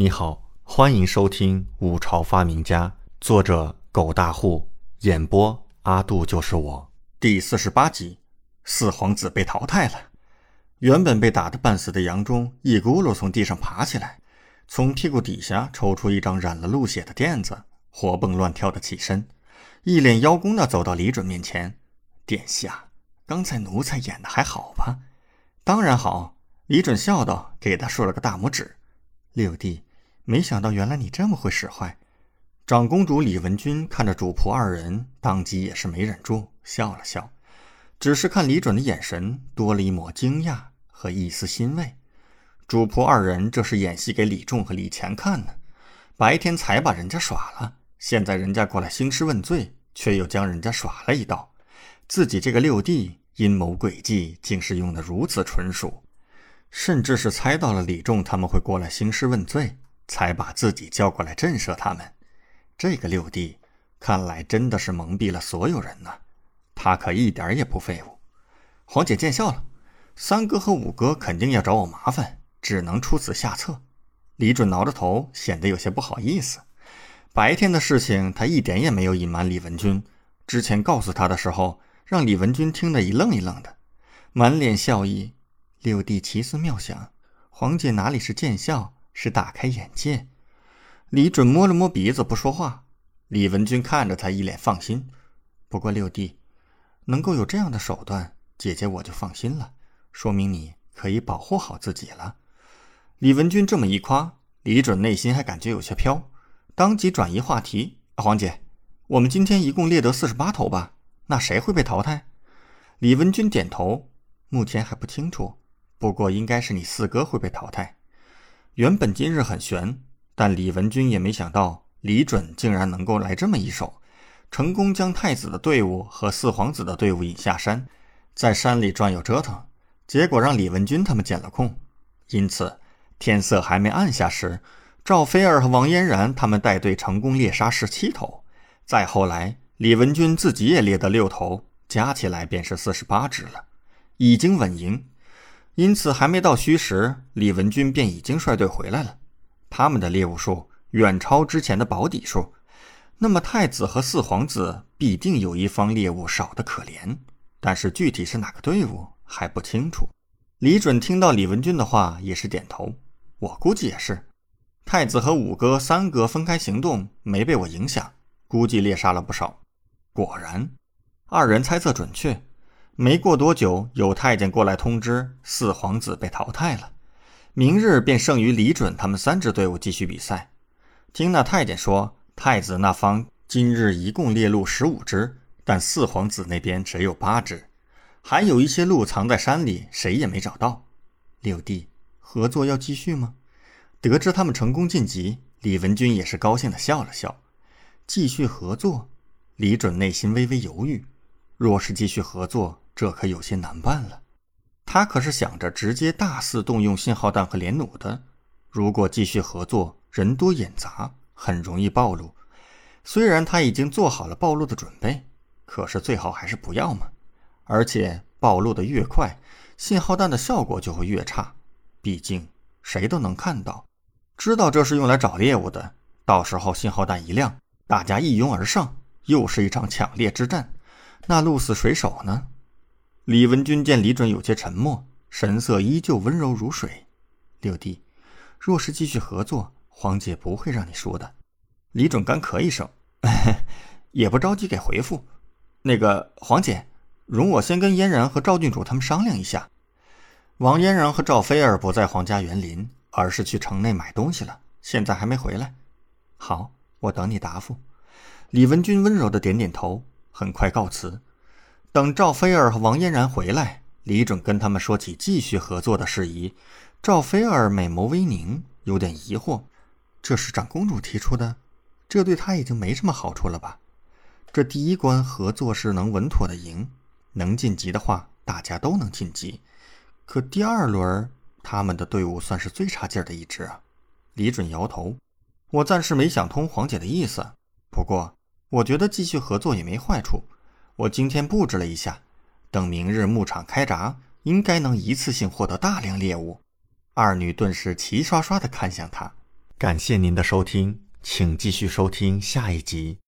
你好，欢迎收听《五朝发明家》，作者狗大户，演播阿杜就是我，第四十八集，四皇子被淘汰了。原本被打得半死的杨忠一咕噜从地上爬起来，从屁股底下抽出一张染了鹿血的垫子，活蹦乱跳的起身，一脸邀功的走到李准面前：“殿下，刚才奴才演的还好吧？”“当然好。”李准笑道，给他竖了个大拇指：“六弟。”没想到，原来你这么会使坏。长公主李文君看着主仆二人，当即也是没忍住笑了笑，只是看李准的眼神多了一抹惊讶和一丝欣慰。主仆二人这是演戏给李仲和李乾看呢。白天才把人家耍了，现在人家过来兴师问罪，却又将人家耍了一道。自己这个六弟阴谋诡计竟是用的如此纯熟，甚至是猜到了李仲他们会过来兴师问罪。才把自己叫过来震慑他们。这个六弟看来真的是蒙蔽了所有人呢。他可一点也不废物。黄姐见笑了。三哥和五哥肯定要找我麻烦，只能出此下策。李准挠着头，显得有些不好意思。白天的事情他一点也没有隐瞒李文君。之前告诉他的时候，让李文君听得一愣一愣的，满脸笑意。六弟奇思妙想，黄姐哪里是见笑？是大开眼界。李准摸了摸鼻子，不说话。李文君看着他，一脸放心。不过六弟能够有这样的手段，姐姐我就放心了，说明你可以保护好自己了。李文君这么一夸，李准内心还感觉有些飘，当即转移话题：“黄姐，我们今天一共猎得四十八头吧？那谁会被淘汰？”李文君点头：“目前还不清楚，不过应该是你四哥会被淘汰。”原本今日很悬，但李文君也没想到李准竟然能够来这么一手，成功将太子的队伍和四皇子的队伍引下山，在山里转悠折腾，结果让李文君他们捡了空。因此，天色还没暗下时，赵飞儿和王嫣然他们带队成功猎杀十七头，再后来，李文君自己也猎得六头，加起来便是四十八只了，已经稳赢。因此，还没到戌时，李文军便已经率队回来了。他们的猎物数远超之前的保底数，那么太子和四皇子必定有一方猎物少得可怜。但是具体是哪个队伍还不清楚。李准听到李文军的话，也是点头。我估计也是，太子和五哥、三哥分开行动，没被我影响，估计猎杀了不少。果然，二人猜测准确。没过多久，有太监过来通知四皇子被淘汰了，明日便剩余李准他们三支队伍继续比赛。听那太监说，太子那方今日一共猎鹿十五只，但四皇子那边只有八只，还有一些鹿藏在山里，谁也没找到。六弟，合作要继续吗？得知他们成功晋级，李文君也是高兴的笑了笑。继续合作？李准内心微微犹豫，若是继续合作。这可有些难办了，他可是想着直接大肆动用信号弹和连弩的。如果继续合作，人多眼杂，很容易暴露。虽然他已经做好了暴露的准备，可是最好还是不要嘛。而且暴露的越快，信号弹的效果就会越差。毕竟谁都能看到，知道这是用来找猎物的。到时候信号弹一亮，大家一拥而上，又是一场抢猎之战，那鹿死谁手呢？李文君见李准有些沉默，神色依旧温柔如水。六弟，若是继续合作，黄姐不会让你输的。李准干咳一声，也不着急给回复。那个黄姐，容我先跟嫣然和赵郡主他们商量一下。王嫣然和赵菲儿不在皇家园林，而是去城内买东西了，现在还没回来。好，我等你答复。李文君温柔的点点头，很快告辞。等赵菲儿和王嫣然回来，李准跟他们说起继续合作的事宜。赵菲儿美眸微凝，有点疑惑：“这是长公主提出的，这对她已经没什么好处了吧？这第一关合作是能稳妥的赢，能晋级的话，大家都能晋级。可第二轮，他们的队伍算是最差劲的一支啊。”李准摇头：“我暂时没想通黄姐的意思，不过我觉得继续合作也没坏处。”我今天布置了一下，等明日牧场开闸，应该能一次性获得大量猎物。二女顿时齐刷刷地看向他，感谢您的收听，请继续收听下一集。